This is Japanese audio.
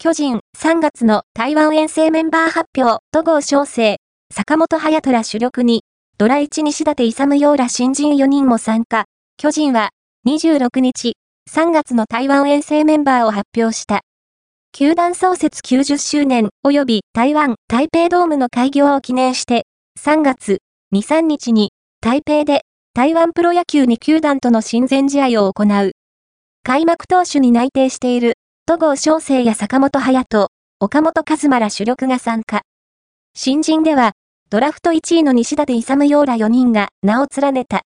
巨人3月の台湾遠征メンバー発表、戸郷翔征、坂本隼人ら主力に、ドラ1西舘勇陽ら新人4人も参加。巨人は26日、3月の台湾遠征メンバーを発表した。球団創設90周年及び台湾台北ドームの開業を記念して、3月2、3日に台北で台湾プロ野球2球団との親善試合を行う。開幕投手に内定している戸郷翔征や坂本隼人、岡本和馬ら主力が参加。新人では、ドラフト1位の西舘勇陽ら4人が名を連ねた。